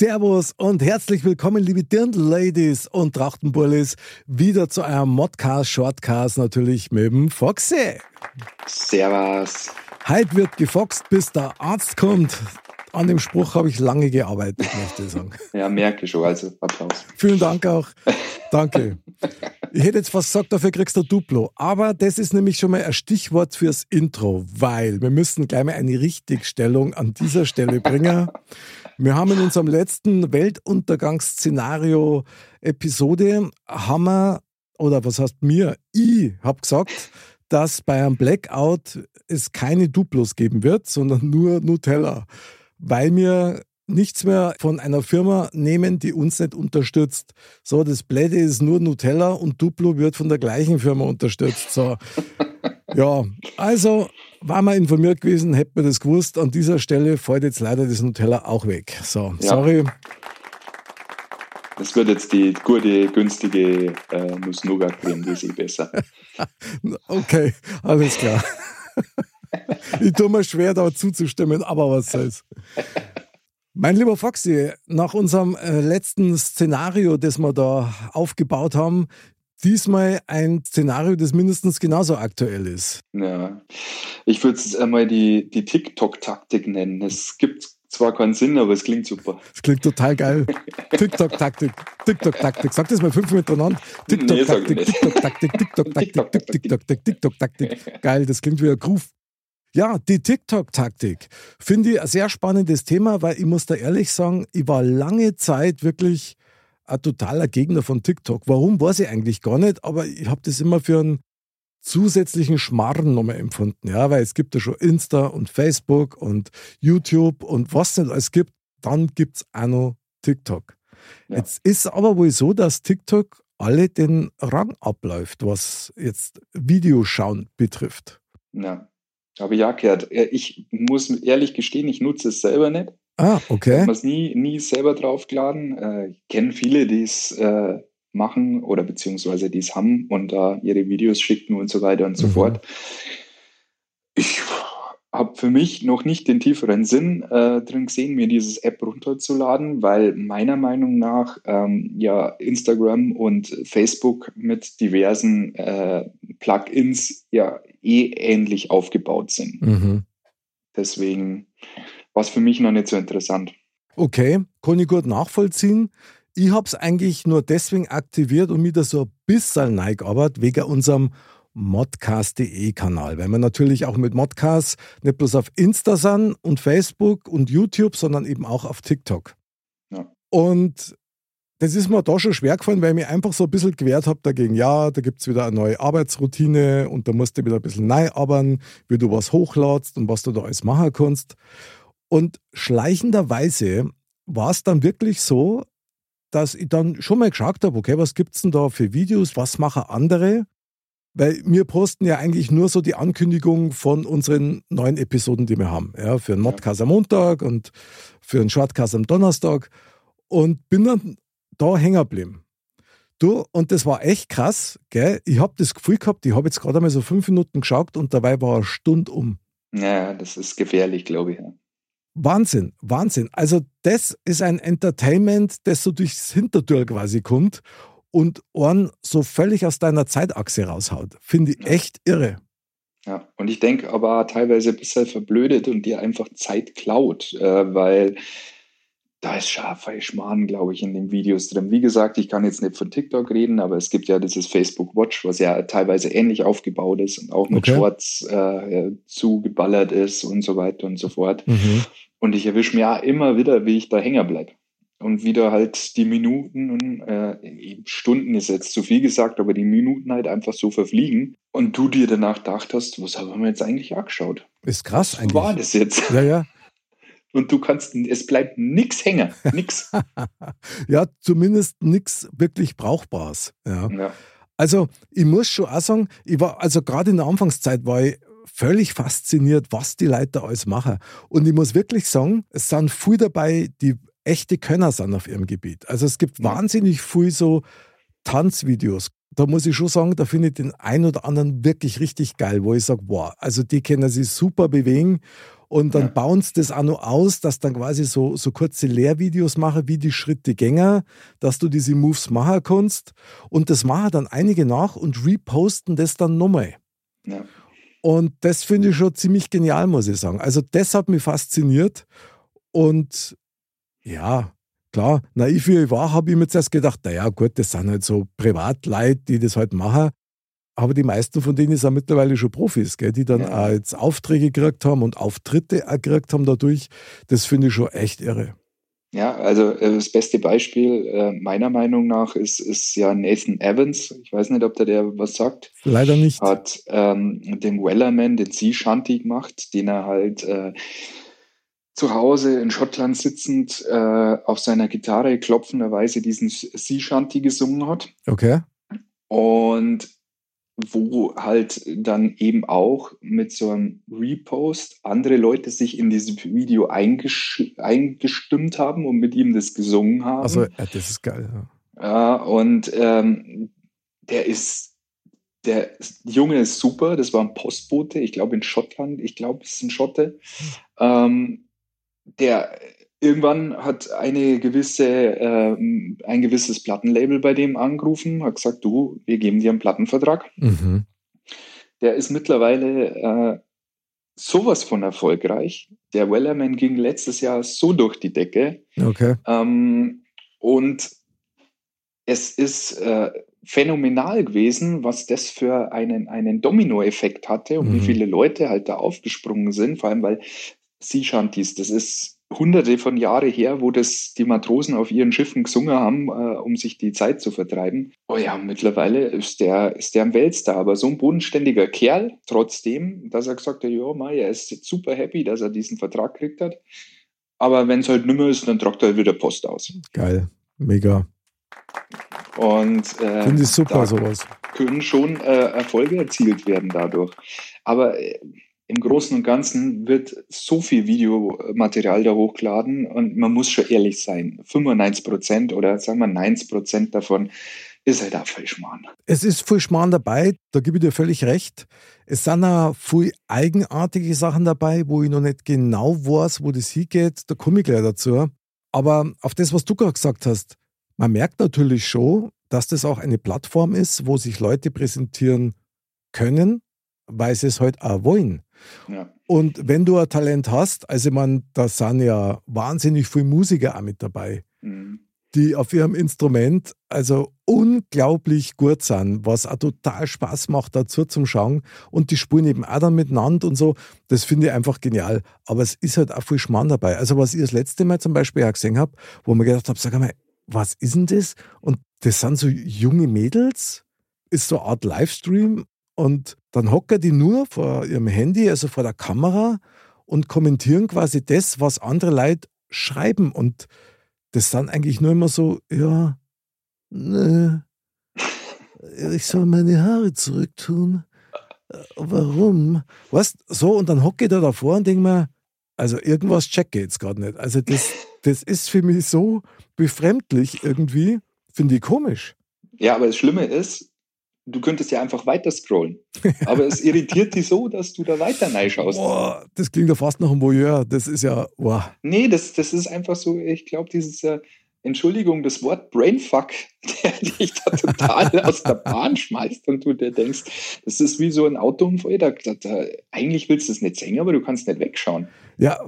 Servus und herzlich willkommen, liebe Dirndl-Ladies und Trachtenbullis, wieder zu einem Modcast, Shortcast natürlich mit dem Foxy. Servus. Heute wird gefoxt, bis der Arzt kommt. An dem Spruch habe ich lange gearbeitet, möchte ich sagen. Ja, merke schon, also Applaus. Vielen Dank auch. Danke. Ich hätte jetzt fast gesagt, dafür kriegst du Duplo. Aber das ist nämlich schon mal ein Stichwort fürs Intro, weil wir müssen gleich mal eine Richtigstellung an dieser Stelle bringen. Wir haben in unserem letzten Weltuntergangsszenario-Episode, haben wir, oder was heißt mir, ich habe gesagt, dass bei einem Blackout es keine Duplos geben wird, sondern nur Nutella. Weil wir nichts mehr von einer Firma nehmen, die uns nicht unterstützt. So, das Bläde ist nur Nutella und Duplo wird von der gleichen Firma unterstützt. So. Ja, also war man informiert gewesen, hätte man das gewusst. An dieser Stelle fällt jetzt leider das Nutella auch weg. So, Ja. sorry. Das wird jetzt die gute, günstige äh, Nuss-Nougat-Creme, die ist eh besser. Okay, alles klar. Ich tue mir schwer, da zuzustimmen, aber was soll's. Mein lieber Foxy, nach unserem äh, letzten Szenario, das wir da aufgebaut haben, diesmal ein Szenario, das mindestens genauso aktuell ist. Ja. Ich würde es einmal die, die TikTok-Taktik nennen. Es gibt zwar keinen Sinn, aber es klingt super. Das klingt total geil. TikTok-Taktik, TikTok-Taktik. Sag das mal fünf miteinander. Nee, TikTok-Taktik, nicht. TikTok-Taktik, TikTok-Taktik, TikTok-Taktik, TikTok-Taktik. Geil, das klingt wie ein Groove. Ja, die TikTok-Taktik finde ich ein sehr spannendes Thema, weil ich muss da ehrlich sagen, ich war lange Zeit wirklich ein totaler Gegner von TikTok. Warum, weiß ich eigentlich gar nicht, aber ich habe das immer für einen zusätzlichen Schmarren nochmal empfunden. Ja, weil es gibt ja schon Insta und Facebook und YouTube und was nicht alles gibt. Dann gibt es auch noch TikTok. Ja. Jetzt ist aber wohl so, dass TikTok alle den Rang abläuft, was jetzt Videoschauen betrifft. Ja. Habe ich auch gehört. Ich muss ehrlich gestehen, ich nutze es selber nicht. Ah, Ich okay. habe es nie, nie selber draufgeladen. Äh, Ich kenne viele, die es äh, machen oder beziehungsweise die es haben und da ihre Videos schicken und so weiter und so Mhm. fort. Ich habe für mich noch nicht den tieferen Sinn äh, drin gesehen, mir dieses App runterzuladen, weil meiner Meinung nach ähm, ja Instagram und Facebook mit diversen äh, Plugins ja eh ähnlich aufgebaut sind. Mhm. Deswegen war es für mich noch nicht so interessant. Okay, kann ich gut nachvollziehen. Ich habe es eigentlich nur deswegen aktiviert und mir da so ein bisschen reingearbeitet, wegen unserem modcast.de Kanal, weil wir natürlich auch mit Modcast nicht bloß auf Insta sind und Facebook und YouTube, sondern eben auch auf TikTok. Ja. Und das ist mir da schon schwer gefallen, weil ich mich einfach so ein bisschen gewehrt habe dagegen. Ja, da gibt es wieder eine neue Arbeitsroutine und da musst du wieder ein bisschen neu arbeiten, wie du was hochladst und was du da alles machen kannst. Und schleichenderweise war es dann wirklich so, dass ich dann schon mal geschaut habe, okay, was gibt es denn da für Videos, was machen andere? Weil wir posten ja eigentlich nur so die Ankündigung von unseren neuen Episoden, die wir haben. Ja, für einen Modcast am Montag und für einen Shortcast am Donnerstag. Und bin dann da hängen geblieben. Du, und das war echt krass, gell? Ich habe das Gefühl gehabt, ich habe jetzt gerade einmal so fünf Minuten geschaut und dabei war eine Stunde um. Ja, das ist gefährlich, glaube ich. Ja. Wahnsinn, Wahnsinn. Also das ist ein Entertainment, das so durchs Hintertür quasi kommt und einen so völlig aus deiner Zeitachse raushaut. Finde ich echt irre. Ja, und ich denke aber teilweise ein bisschen verblödet und dir einfach Zeit klaut, äh, weil da ist scharfer Schmarrn, glaube ich, in den Videos drin. Wie gesagt, ich kann jetzt nicht von TikTok reden, aber es gibt ja dieses Facebook Watch, was ja teilweise ähnlich aufgebaut ist und auch mit Okay. Shorts äh, zugeballert ist und so weiter und so fort. Mhm. Und ich erwische mir ja immer wieder, wie ich da hängen bleibe. Und wieder halt die Minuten und äh, Stunden ist jetzt zu viel gesagt, aber die Minuten halt einfach so verfliegen und du dir danach gedacht hast, was haben wir jetzt eigentlich angeschaut? Ist krass Was eigentlich. war das jetzt? Ja, ja. Und du kannst, es bleibt nix hängen. Nix. Ja, zumindest nichts wirklich Brauchbares. Ja. ja. Also, ich muss schon auch sagen, ich war, also gerade in der Anfangszeit war ich völlig fasziniert, was die Leute da alles machen. Und ich muss wirklich sagen, es sind viel dabei, die echte Könner sind auf ihrem Gebiet. Also es gibt wahnsinnig viel so Tanzvideos. Da muss ich schon sagen, da finde ich den einen oder anderen wirklich richtig geil, wo ich sage, wow, also die können sich super bewegen und dann Ja. bauen sie das auch noch aus, dass dann quasi so, so kurze Lehrvideos machen, wie die Schritte Gänger, dass du diese Moves machen kannst. Und das machen dann einige nach und reposten das dann nochmal. ja. Und das finde ich schon ziemlich genial, muss ich sagen. Also das hat mich fasziniert. Und ja, klar, naiv wie ich war, habe ich mir zuerst gedacht, naja gut, das sind halt so Privatleute, die das halt machen. Aber die meisten von denen sind mittlerweile schon Profis, gell, die dann Ja. auch jetzt Aufträge gekriegt haben und Auftritte gekriegt haben dadurch. Das finde ich schon echt irre. Ja, also äh, das beste Beispiel äh, meiner Meinung nach ist, ist ja Nathan Evans. Ich weiß nicht, ob der der was sagt. Leider nicht. Hat ähm, den Wellerman, den Sea Shanty gemacht, den er halt äh, zu Hause in Schottland sitzend äh, auf seiner Gitarre klopfenderweise diesen Sea Shanty gesungen hat. Okay. Und wo halt dann eben auch mit so einem Repost andere Leute sich in dieses Video eingestimmt haben und mit ihm das gesungen haben. Also, ja, das ist geil. Ja. Ja, und ähm, der ist, der Junge ist super, das war ein Postbote, ich glaube in Schottland, ich glaube, es ist ein Schotte. Ähm, der irgendwann hat eine gewisse, ähm, ein gewisses Plattenlabel bei dem angerufen, hat gesagt, du, wir geben dir einen Plattenvertrag. Mhm. Der ist mittlerweile äh, sowas von erfolgreich. Der Wellerman ging letztes Jahr so durch die Decke. Okay. Ähm, und es ist äh, phänomenal gewesen, was das für einen, einen Dominoeffekt hatte und Mhm. wie viele Leute halt da aufgesprungen sind, vor allem weil Sea Shanties, das ist hunderte von Jahre her, wo das die Matrosen auf ihren Schiffen gesungen haben, äh, um sich die Zeit zu vertreiben. Oh ja, mittlerweile ist der, ist der ein Weltstar, aber so ein bodenständiger Kerl, trotzdem, dass er gesagt hat, ja, Mai, er ist jetzt super happy, dass er diesen Vertrag gekriegt hat. Aber wenn es halt nimmer ist, dann tragt er halt wieder Post aus. Geil. Mega. Und äh, Finde ich super, sowas. können schon äh, Erfolge erzielt werden dadurch. Aber äh, im Großen und Ganzen wird so viel Videomaterial da hochgeladen und man muss schon ehrlich sein. 95 Prozent oder sagen wir 90 Prozent davon ist halt auch Falschmann. Es ist viel Schmarrn dabei, da gebe ich dir völlig recht. Es sind auch viel eigenartige Sachen dabei, wo ich noch nicht genau weiß, wo das hingeht. Da komme ich gleich dazu. Aber auf das, was du gerade gesagt hast, man merkt natürlich schon, dass das auch eine Plattform ist, wo sich Leute präsentieren können, weil sie es halt auch wollen. Ja. Und wenn du ein Talent hast, also man, da sind ja wahnsinnig viele Musiker auch mit dabei Mhm. die auf ihrem Instrument also unglaublich gut sind, was auch total Spaß macht dazu zum Schauen und die spielen eben auch dann miteinander und so, das finde ich einfach genial, aber es ist halt auch viel Schmarrn dabei. Also was ich das letzte Mal zum Beispiel auch gesehen habe, wo man gedacht habe, sag mal, was ist denn das? Und das sind so junge Mädels, ist so eine Art Livestream und dann hocken die nur vor ihrem Handy, also vor der Kamera und kommentieren quasi das, was andere Leute schreiben und das sind eigentlich nur immer so, ja, ne, ich soll meine Haare zurücktun. Äh, Warum? Weißt so, und dann hocke ich da davor und denke mir, also irgendwas checke ich jetzt gerade nicht. Also das, das ist für mich so befremdlich irgendwie, finde ich komisch. ja, aber das Schlimme ist, du könntest ja einfach weiter scrollen. Aber es irritiert dich so, dass du da weiter reinschaust. Boah, das klingt ja fast nach einem Voyeur. Das ist ja, boah. Nee, das, das ist einfach so, ich glaube, dieses, äh, Entschuldigung, das Wort Brainfuck, der dich da total aus der Bahn schmeißt und du dir denkst, das ist wie so ein Autounfall, da, da, eigentlich willst du es nicht sehen, aber du kannst nicht wegschauen. Ja,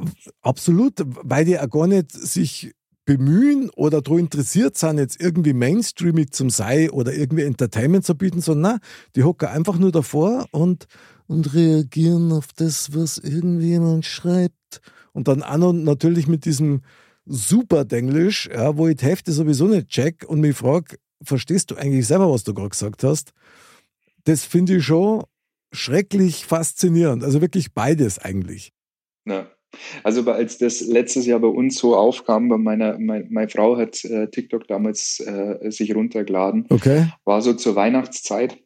absolut, weil die auch gar nicht sich bemühen oder daran interessiert sind, jetzt irgendwie mainstreamig zum Sei oder irgendwie Entertainment zu bieten, sondern nein, die hocken einfach nur davor und, und reagieren auf das, was irgendjemand schreibt. Und dann auch noch natürlich mit diesem super Denglisch, ja, wo ich die Hälfte sowieso nicht check und mich frage, verstehst du eigentlich selber, was du gerade gesagt hast? Das finde ich schon schrecklich faszinierend. Also wirklich beides eigentlich. Ja. Also als das letztes Jahr bei uns so aufkam, bei meiner, mein, meine Frau hat äh, TikTok damals äh, sich runtergeladen, Okay. war so zur Weihnachtszeit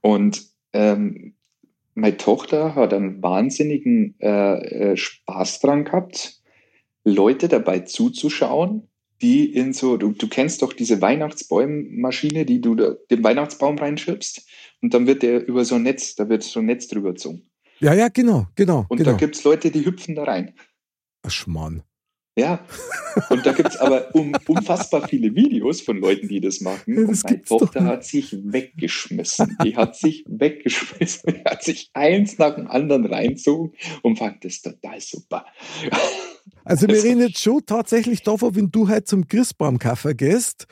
und ähm, meine Tochter hat einen wahnsinnigen äh, äh, Spaß dran gehabt, Leute dabei zuzuschauen, die in so, du, du kennst doch diese Weihnachtsbäummaschine, die du da, den Weihnachtsbaum reinschiebst und dann wird der über so ein Netz, da wird so ein Netz drüber gezogen. Ja, ja, genau, genau. Und genau. da gibt es Leute, die hüpfen da rein. Ach, Schmarrn. Ja, und da gibt es aber um, unfassbar viele Videos von Leuten, die das machen. Ja, das und meine Tochter hat sich weggeschmissen. Die hat sich weggeschmissen. Die hat sich eins nach dem anderen reinzogen und fand das total super. Also wir reden jetzt schon tatsächlich davon, wenn du heute zum Christbaumkaffer gehst,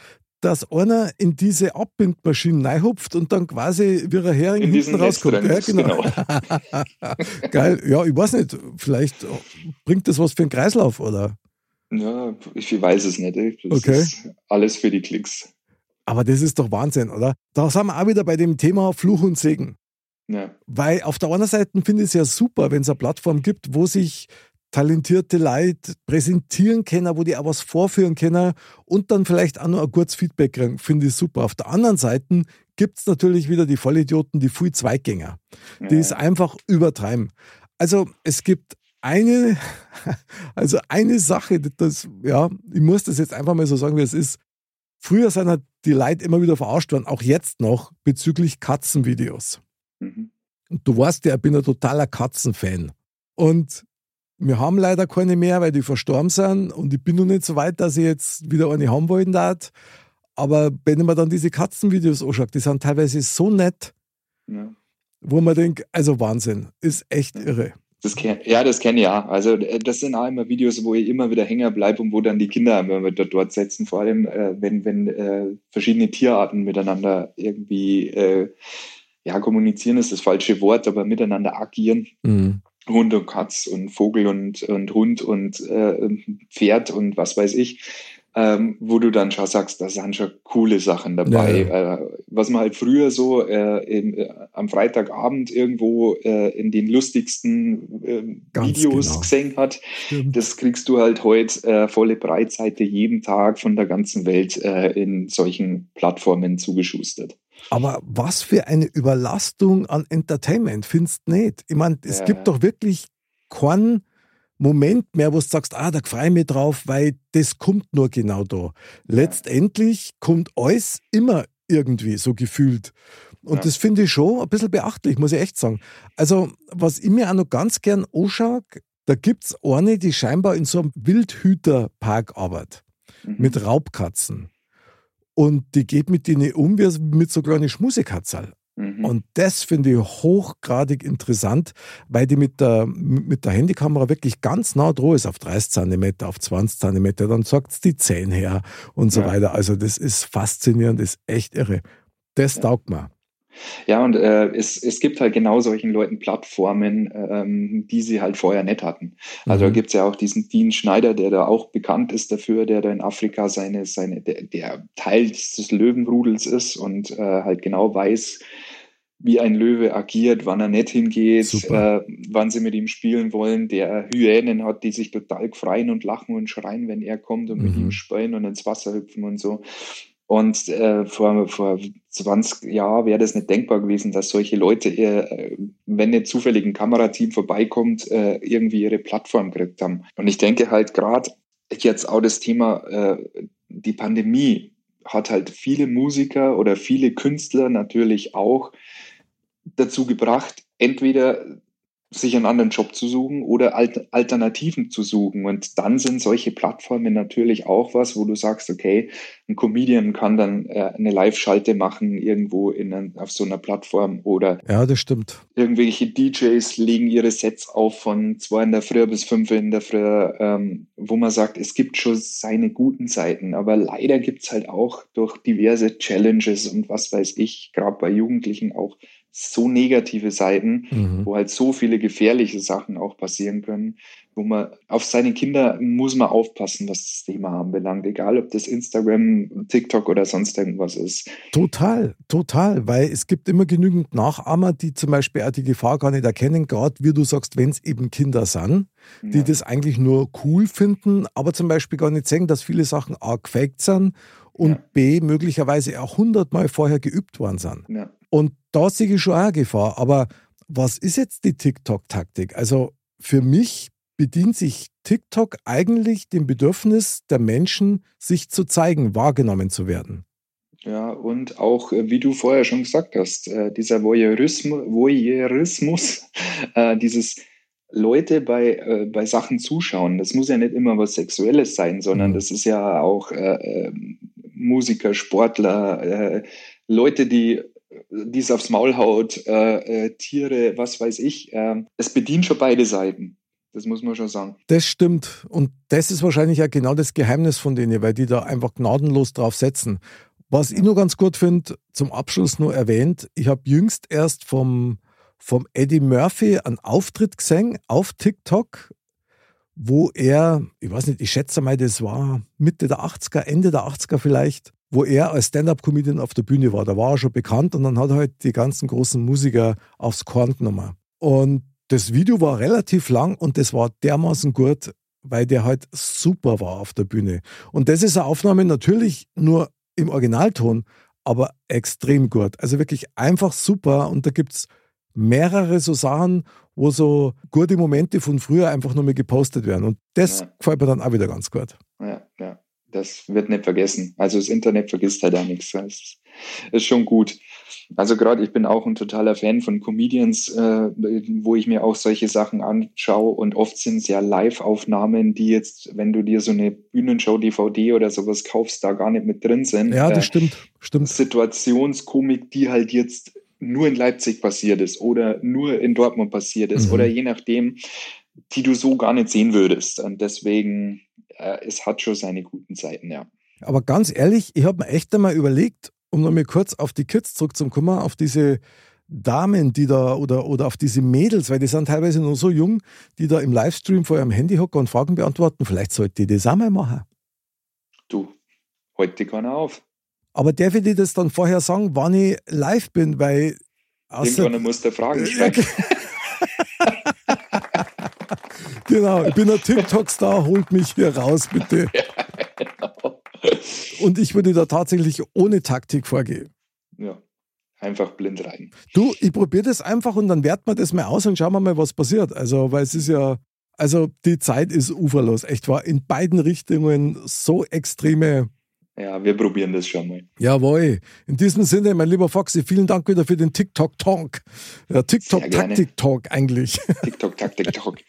dass einer in diese Abbindmaschine reinhupft und dann quasi wie ein Hering In hinten rauskommt. Ja, ist, genau. Geil. Ja, ich weiß nicht, vielleicht bringt das was für einen Kreislauf, oder? Ja, ich weiß es nicht. ey. Das Okay. ist alles für die Klicks. Aber das ist doch Wahnsinn, oder? Da sind wir auch wieder bei dem Thema Fluch und Segen. Ja, Weil auf der einen Seite finde ich es ja super, wenn es eine Plattform gibt, wo sich talentierte Leute präsentieren können, wo die auch was vorführen können und dann vielleicht auch noch ein gutes Feedback kriegen. Finde ich super. Auf der anderen Seite gibt es natürlich wieder die Vollidioten, die viel Zweigänger, die ja. es einfach übertreiben. Also es gibt eine, also eine Sache, das, ja, ich muss das jetzt einfach mal so sagen, wie es ist. Früher sind halt die Leute immer wieder verarscht worden, auch jetzt noch, bezüglich Katzenvideos. Mhm. Und du weißt ja, ich bin ein totaler Katzenfan. Und wir haben leider keine mehr, weil die verstorben sind. Und ich bin noch nicht so weit, dass ich jetzt wieder eine haben wollen darf. Aber wenn ich mir dann diese Katzenvideos anschaue, die sind teilweise so nett, Ja. wo man denkt, also Wahnsinn, ist echt irre. Das kenn, ja, das kenne ich ja. Also äh, das sind auch immer Videos, wo ich immer wieder hängen bleibe und wo dann die Kinder immer wieder dort sitzen. Vor allem, äh, wenn, wenn äh, verschiedene Tierarten miteinander irgendwie, äh, ja, kommunizieren ist das falsche Wort, aber miteinander agieren. Mhm. Hund und Katz und Vogel und, und Hund und äh, Pferd und was weiß ich, ähm, wo du dann schon sagst, da sind schon coole Sachen dabei. Ja, Äh, was man halt früher so äh, im, äh, am Freitagabend irgendwo äh, in den lustigsten äh, Ganz Videos genau. gesehen hat, Stimmt. das kriegst du halt heute äh, volle Breitseite jeden Tag von der ganzen Welt äh, in solchen Plattformen zugeschustert. Aber was für eine Überlastung an Entertainment, findest du nicht? Ich meine, es Ja, gibt ja. doch wirklich keinen Moment mehr, wo du sagst, ah, da freue ich mich drauf, weil das kommt nur genau da. Letztendlich kommt alles immer irgendwie so gefühlt. Und Ja. das finde ich schon ein bisschen beachtlich, muss ich echt sagen. Also, was ich mir auch noch ganz gern anschaue, da gibt es eine, die scheinbar in so einem Wildhüterpark arbeitet Mhm. mit Raubkatzen. Und die geht mit denen um wie mit so kleinen Schmusekatzerl. Mhm. Und das finde ich hochgradig interessant, weil die mit der, mit der Handykamera wirklich ganz nah dran ist, auf 30 Zentimeter, auf 20 Zentimeter. Dann sagt es die Zähne her und so Ja. weiter. Also, das ist faszinierend, das ist echt irre. Das Ja. taugt mir. Ja, und äh, es, es gibt halt genau solchen Leuten Plattformen, ähm, die sie halt vorher nicht hatten. Also Mhm. da gibt's ja auch diesen Dean Schneider, der da auch bekannt ist dafür, der da in Afrika seine, seine, der, der Teil des Löwenrudels ist und äh, halt genau weiß, wie ein Löwe agiert, wann er nicht hingeht, äh, wann sie mit ihm spielen wollen, der Hyänen hat, die sich total freuen und lachen und schreien, wenn er kommt und mit Mhm. ihm spielen und ins Wasser hüpfen und so. Und äh, vor, vor 20 Jahren wäre das nicht denkbar gewesen, dass solche Leute, äh, wenn nicht zufällig Kamerateam vorbeikommt, äh, irgendwie ihre Plattform gekriegt haben. Und ich denke halt gerade jetzt auch das Thema, äh, die Pandemie hat halt viele Musiker oder viele Künstler natürlich auch dazu gebracht, entweder sich einen anderen Job zu suchen oder Alt Alternativen zu suchen. Und dann sind solche Plattformen natürlich auch was, wo du sagst, okay, ein Comedian kann dann äh, eine Live-Schalte machen irgendwo in auf so einer Plattform oder ja, das stimmt. Irgendwelche DJs legen ihre Sets auf von zwei in der Früh bis fünf in der Früh, ähm, wo man sagt, es gibt schon seine guten Seiten, aber leider gibt es halt auch durch diverse Challenges und was weiß ich, gerade bei Jugendlichen auch so negative Seiten, mhm. wo halt so viele gefährliche Sachen auch passieren können, wo man auf seine Kinder muss man aufpassen, was das Thema anbelangt, egal ob das Instagram, TikTok oder sonst irgendwas ist. Total, total, weil es gibt immer genügend Nachahmer, die zum Beispiel auch die Gefahr gar nicht erkennen, gerade wie du sagst, wenn es eben Kinder sind, die ja. das eigentlich nur cool finden, aber zum Beispiel gar nicht sehen, dass viele Sachen A gefaked sind und ja. B möglicherweise auch hundertmal vorher geübt worden sind. Ja. Und da sehe ich schon auch eine Gefahr. Aber was ist jetzt die TikTok-Taktik? Also für mich bedient sich TikTok eigentlich dem Bedürfnis der Menschen, sich zu zeigen, wahrgenommen zu werden. Ja, und auch, äh, wie du vorher schon gesagt hast, äh, dieser Voyeurismus, Voyeurismus äh, dieses Leute bei, bei Sachen zuschauen, das muss ja nicht immer was Sexuelles sein, sondern mhm. das ist ja auch äh, Musiker, Sportler, Leute, die die es aufs Maul haut, äh, äh, Tiere, was weiß ich. Äh, es bedient schon beide Seiten. Das muss man schon sagen. Das stimmt. Und das ist wahrscheinlich ja genau das Geheimnis von denen, weil die da einfach gnadenlos drauf setzen. Was ich nur ganz gut finde, zum Abschluss nur erwähnt, ich habe jüngst erst vom, vom Eddie Murphy einen Auftritt gesehen auf TikTok, wo er, ich weiß nicht, ich schätze mal, das war Mitte der 80er, Ende der 80er vielleicht, wo er als Stand-up-Comedian auf der Bühne war. Da war er schon bekannt und dann hat er halt die ganzen großen Musiker aufs Korn genommen. Und das Video war relativ lang und das war dermaßen gut, weil der halt super war auf der Bühne. Und das ist eine Aufnahme natürlich nur im Originalton, aber extrem gut. Also wirklich einfach super. Und da gibt es mehrere so Sachen, wo so gute Momente von früher einfach nur mehr gepostet werden. Und das ja. gefällt mir dann auch wieder ganz gut. Ja, ja das wird nicht vergessen. Also das Internet vergisst halt auch nichts. Das ist schon gut. Also gerade ich bin auch ein totaler Fan von Comedians, äh, wo ich mir auch solche Sachen anschaue und oft sind es ja Live-Aufnahmen, die jetzt, wenn du dir so eine Bühnenshow DVD oder sowas kaufst, da gar nicht mit drin sind. Ja, das äh, stimmt, stimmt. Situationskomik, die halt jetzt nur in Leipzig passiert ist oder nur in Dortmund passiert ist mhm. oder je nachdem, die du so gar nicht sehen würdest. Und deswegen es hat schon seine guten Seiten, ja. Aber ganz ehrlich, ich habe mir echt einmal überlegt, um noch mal kurz auf die Kids zurückzukommen, auf diese Damen, die da oder, oder auf diese Mädels, weil die sind teilweise nur so jung, die da im Livestream vor ihrem Handy hocken und Fragen beantworten. Vielleicht sollte die das auch mal machen. Du, heute kann er auf. Aber darf ich dir das dann vorher sagen, wann ich live bin? Weil. Irgendwann muss der Fragen stellen. Genau, ich bin ein TikTok-Star, holt mich hier raus, bitte. Ja, genau. Und ich würde da tatsächlich ohne Taktik vorgehen. Ja, einfach blind rein. Du, ich probiere das einfach und dann werten wir das mal aus und schauen wir mal, was passiert. Also, weil es ist ja, also die Zeit ist uferlos, echt war in beiden Richtungen so extreme. Ja, wir probieren das schon mal. Jawohl. In diesem Sinne, mein lieber Foxy, vielen Dank wieder für den TikTok-Talk. Ja, TikTok-Taktik-Talk eigentlich. TikTok-Taktik-Talk.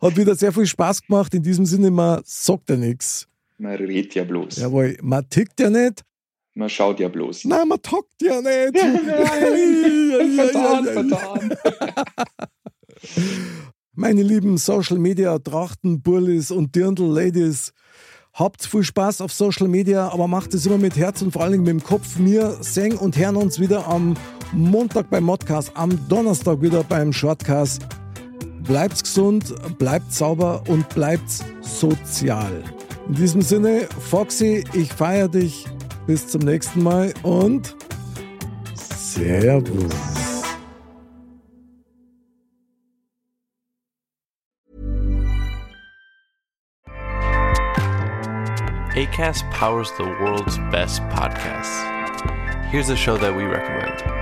Hat wieder sehr viel Spaß gemacht. In diesem Sinne, man sagt ja nichts. Man redet ja bloß. Jawohl, man tickt ja nicht. Man schaut ja bloß. Nein, man tockt ja nicht. vertan, vertan. Meine lieben Social Media Trachten, Bullis und Dirndl Ladies, habt viel Spaß auf Social Media, aber macht es immer mit Herz und vor allem mit dem Kopf. Wir singen und hören uns wieder am Montag beim Modcast, am Donnerstag wieder beim Shortcast. Bleibt gesund, bleibt sauber und bleibt sozial. In diesem Sinne, Foxy, ich feiere dich. Bis zum nächsten Mal und Servus. ACAST powers the world's best podcasts. Here's a show that we recommend.